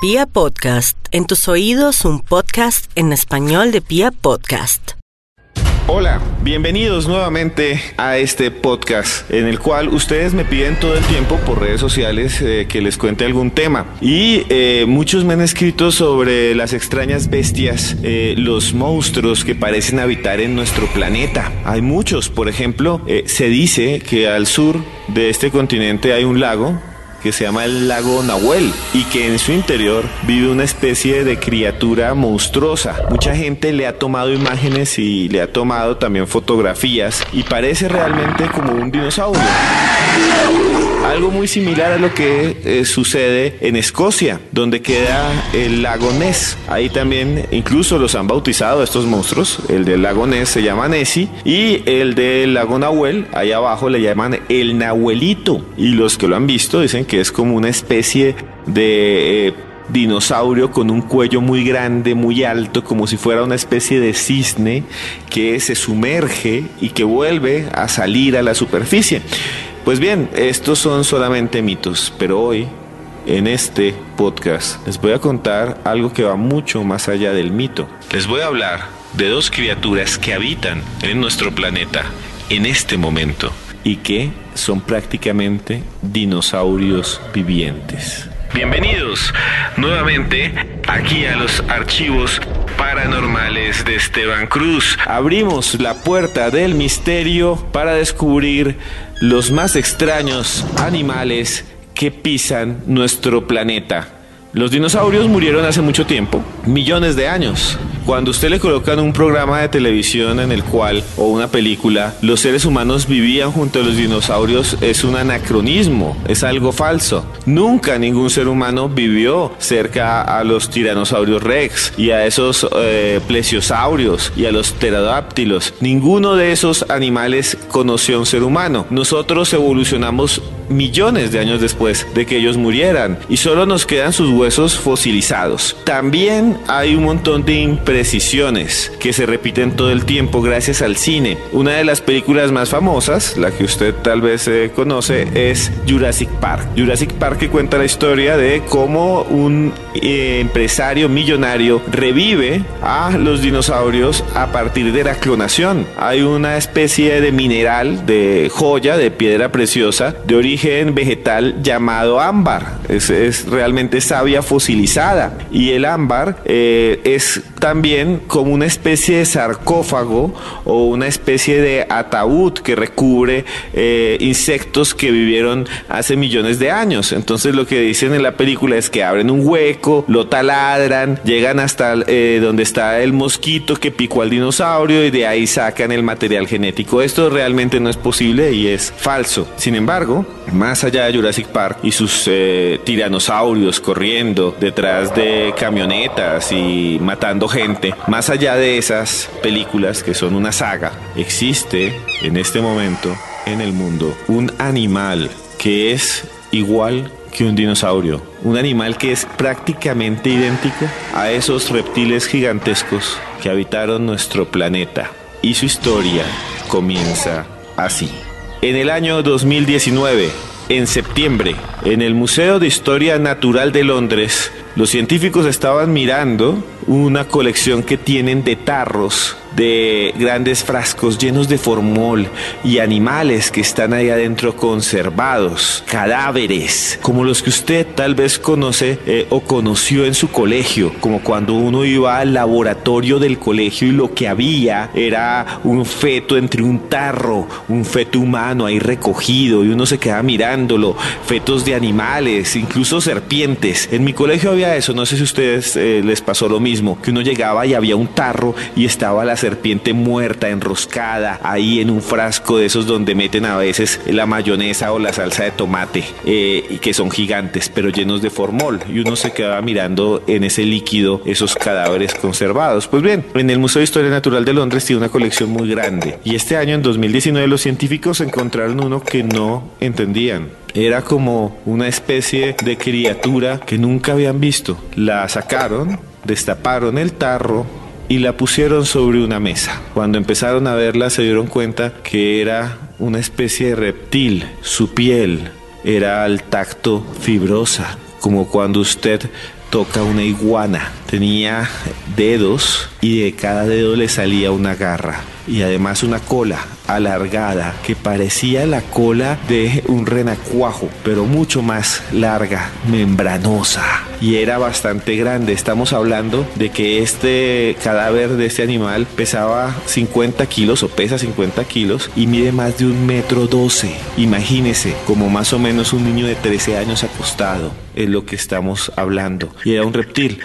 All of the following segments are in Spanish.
Pia Podcast, en tus oídos un podcast en español de Pia Podcast. Hola, bienvenidos nuevamente a este podcast en el cual ustedes me piden todo el tiempo por redes sociales eh, que les cuente algún tema. Y eh, muchos me han escrito sobre las extrañas bestias, eh, los monstruos que parecen habitar en nuestro planeta. Hay muchos, por ejemplo, se dice que al sur de este continente hay un lago que se llama el lago Nahuel y que en su interior vive una especie de criatura monstruosa. Mucha gente le ha tomado imágenes y le ha tomado también fotografías y parece realmente como un dinosaurio. Algo muy similar a lo que eh, sucede en Escocia, donde queda el lago Ness. Ahí también incluso los han bautizado estos monstruos. El del lago Ness se llama Nessie y el del lago Nahuel, ahí abajo le llaman el Nahuelito. Y los que lo han visto dicen que es como una especie de... Eh, dinosaurio con un cuello muy grande, muy alto, como si fuera una especie de cisne que se sumerge y que vuelve a salir a la superficie. Pues bien, estos son solamente mitos, pero hoy en este podcast les voy a contar algo que va mucho más allá del mito. Les voy a hablar de dos criaturas que habitan en nuestro planeta en este momento y que son prácticamente dinosaurios vivientes. Bienvenidos nuevamente aquí a los archivos paranormales de Esteban Cruz. Abrimos la puerta del misterio para descubrir los más extraños animales que pisan nuestro planeta. Los dinosaurios murieron hace mucho tiempo, millones de años. Cuando usted le colocan un programa de televisión en el cual, o una película, los seres humanos vivían junto a los dinosaurios, es un anacronismo, es algo falso. Nunca ningún ser humano vivió cerca a los tiranosaurios rex y a esos eh, plesiosaurios y a los pterodáctilos. Ninguno de esos animales conoció a un ser humano. Nosotros evolucionamos millones de años después de que ellos murieran y solo nos quedan sus huesos fosilizados. También hay un montón de imprecisiones que se repiten todo el tiempo gracias al cine. Una de las películas más famosas, la que usted tal vez eh, conoce, es Jurassic Park. Jurassic Park que cuenta la historia de cómo un eh, empresario millonario revive a los dinosaurios a partir de la clonación. Hay una especie de mineral, de joya, de piedra preciosa, de origen vegetal llamado ámbar. Es, realmente savia fosilizada. Y el ámbar eh, es también como una especie de sarcófago o una especie de ataúd que recubre eh, insectos que vivieron hace millones de años. Entonces lo que dicen en la película es que abren un hueco, lo taladran, llegan hasta eh, donde está el mosquito que picó al dinosaurio y de ahí sacan el material genético. Esto realmente no es posible y es falso. Sin embargo, más allá de Jurassic Park y sus eh, tiranosaurios corriendo detrás de camionetas y matando gente, más allá de esas películas que son una saga, existe en este momento en el mundo un animal que es igual que un dinosaurio, un animal que es prácticamente idéntico a esos reptiles gigantescos que habitaron nuestro planeta. Y su historia comienza así. En el año 2019, en septiembre, en el Museo de Historia Natural de Londres, los científicos estaban mirando una colección que tienen de tarros de grandes frascos llenos de formol y animales que están ahí adentro conservados, cadáveres, como los que usted tal vez conoce eh, o conoció en su colegio, como cuando uno iba al laboratorio del colegio y lo que había era un feto entre un tarro, un feto humano ahí recogido y uno se queda mirándolo, fetos de animales, incluso serpientes. En mi colegio había eso, no sé si a ustedes eh, les pasó lo mismo, que uno llegaba y había un tarro y estaba la serpiente muerta, enroscada, ahí en un frasco de esos donde meten a veces la mayonesa o la salsa de tomate, eh, y que son gigantes, pero llenos de formol. Y uno se quedaba mirando en ese líquido esos cadáveres conservados. Pues bien, en el Museo de Historia Natural de Londres tiene una colección muy grande. Y este año, en 2019, los científicos encontraron uno que no entendían. Era como una especie de criatura que nunca habían visto. La sacaron, destaparon el tarro, y la pusieron sobre una mesa. Cuando empezaron a verla se dieron cuenta que era una especie de reptil. Su piel era al tacto fibrosa, como cuando usted toca una iguana. Tenía dedos y de cada dedo le salía una garra y además una cola alargada que parecía la cola de un renacuajo, pero mucho más larga, membranosa y era bastante grande. Estamos hablando de que este cadáver de este animal pesaba 50 kilos o pesa 50 kilos y mide más de un metro 12. Imagínese, como más o menos un niño de 13 años acostado es lo que estamos hablando. Y era un reptil.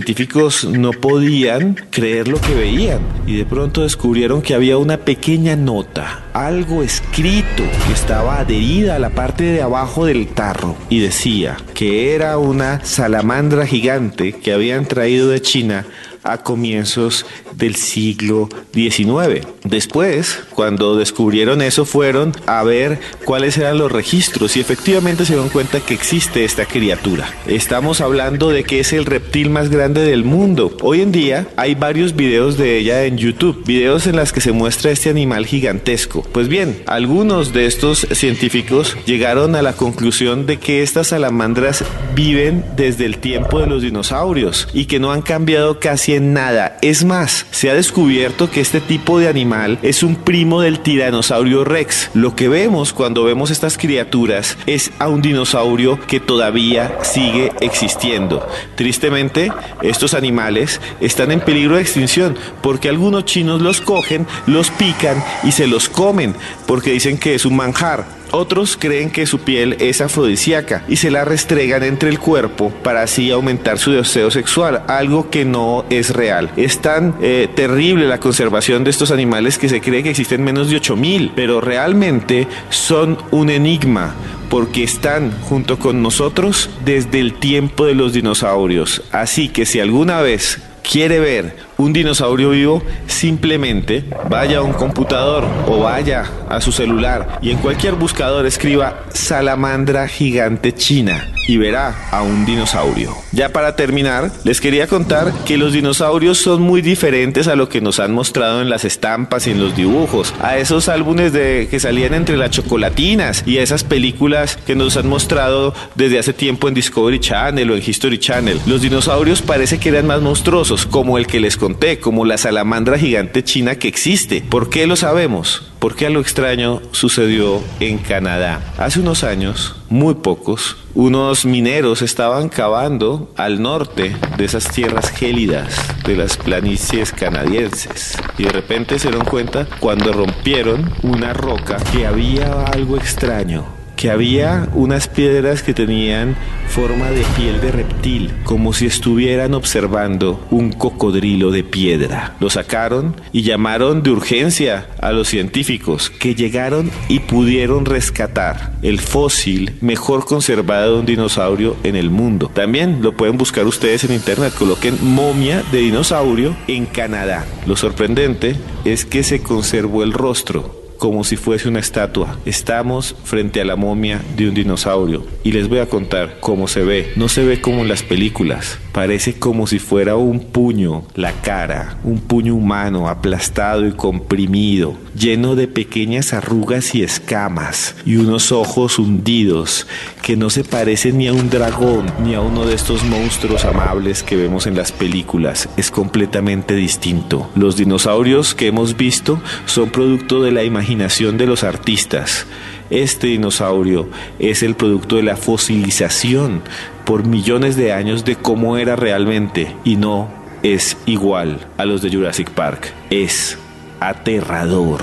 Científicos no podían creer lo que veían y de pronto descubrieron que había una pequeña nota, algo escrito que estaba adherida a la parte de abajo del tarro y decía que era una salamandra gigante que habían traído de China a comienzos del siglo XIX. Después, cuando descubrieron eso, fueron a ver cuáles eran los registros y efectivamente se dieron cuenta que existe esta criatura. Estamos hablando de que es el reptil más grande del mundo. Hoy en día hay varios videos de ella en YouTube, videos en las que se muestra este animal gigantesco. Pues bien, algunos de estos científicos llegaron a la conclusión de que estas salamandras viven desde el tiempo de los dinosaurios y que no han cambiado casi en nada. Es más, se ha descubierto que este tipo de animal es un primo del tiranosaurio rex. Lo que vemos cuando vemos estas criaturas es a un dinosaurio que todavía sigue existiendo. Tristemente, estos animales están en peligro de extinción porque algunos chinos los cogen, los pican y se los comen porque dicen que es un manjar. Otros creen que su piel es afrodisíaca y se la restregan entre el cuerpo para así aumentar su deseo sexual, algo que no es real. Es tan eh, terrible la conservación de estos animales que se cree que existen menos de 8000, pero realmente son un enigma porque están junto con nosotros desde el tiempo de los dinosaurios. Así que si alguna vez quiere ver un dinosaurio vivo, simplemente vaya a un computador o vaya a su celular y en cualquier buscador escriba salamandra gigante china y verá a un dinosaurio. Ya para terminar, les quería contar que los dinosaurios son muy diferentes a lo que nos han mostrado en las estampas y en los dibujos, a esos álbumes de que salían entre las chocolatinas y a esas películas que nos han mostrado desde hace tiempo en Discovery Channel o en History Channel. Los dinosaurios parece que eran más monstruosos, como el que les como la salamandra gigante china que existe. ¿Por qué lo sabemos? Porque a lo extraño sucedió en Canadá. Hace unos años, muy pocos, unos mineros estaban cavando al norte de esas tierras gélidas de las planicies canadienses y de repente se dieron cuenta cuando rompieron una roca que había algo extraño que había unas piedras que tenían forma de piel de reptil, como si estuvieran observando un cocodrilo de piedra. Lo sacaron y llamaron de urgencia a los científicos que llegaron y pudieron rescatar el fósil mejor conservado de un dinosaurio en el mundo. También lo pueden buscar ustedes en internet, coloquen momia de dinosaurio en Canadá. Lo sorprendente es que se conservó el rostro como si fuese una estatua. Estamos frente a la momia de un dinosaurio y les voy a contar cómo se ve. No se ve como en las películas. Parece como si fuera un puño, la cara, un puño humano aplastado y comprimido, lleno de pequeñas arrugas y escamas y unos ojos hundidos que no se parecen ni a un dragón ni a uno de estos monstruos amables que vemos en las películas. Es completamente distinto. Los dinosaurios que hemos visto son producto de la imaginación de los artistas. Este dinosaurio es el producto de la fosilización por millones de años de cómo era realmente y no es igual a los de Jurassic Park. Es aterrador,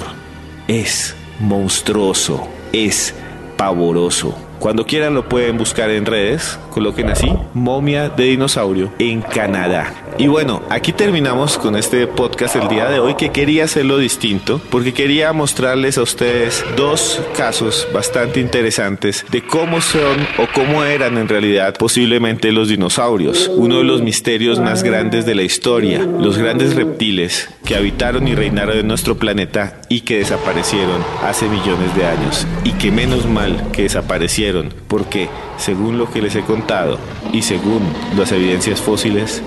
es monstruoso, es pavoroso. Cuando quieran lo pueden buscar en redes, coloquen así, momia de dinosaurio en Canadá. Y bueno, aquí terminamos con este podcast el día de hoy que quería hacerlo distinto porque quería mostrarles a ustedes dos casos bastante interesantes de cómo son o cómo eran en realidad posiblemente los dinosaurios. Uno de los misterios más grandes de la historia, los grandes reptiles que habitaron y reinaron en nuestro planeta y que desaparecieron hace millones de años y que menos mal que desaparecieron porque según lo que les he contado y según las evidencias fósiles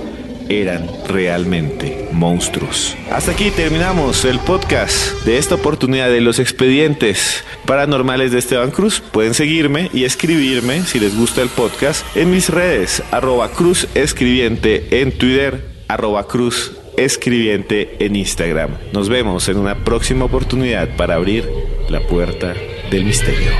eran realmente monstruos. Hasta aquí terminamos el podcast de esta oportunidad de los expedientes paranormales de Esteban Cruz. Pueden seguirme y escribirme si les gusta el podcast en mis redes, arroba cruz escribiente en Twitter, arroba cruz escribiente en Instagram. Nos vemos en una próxima oportunidad para abrir la puerta del misterio.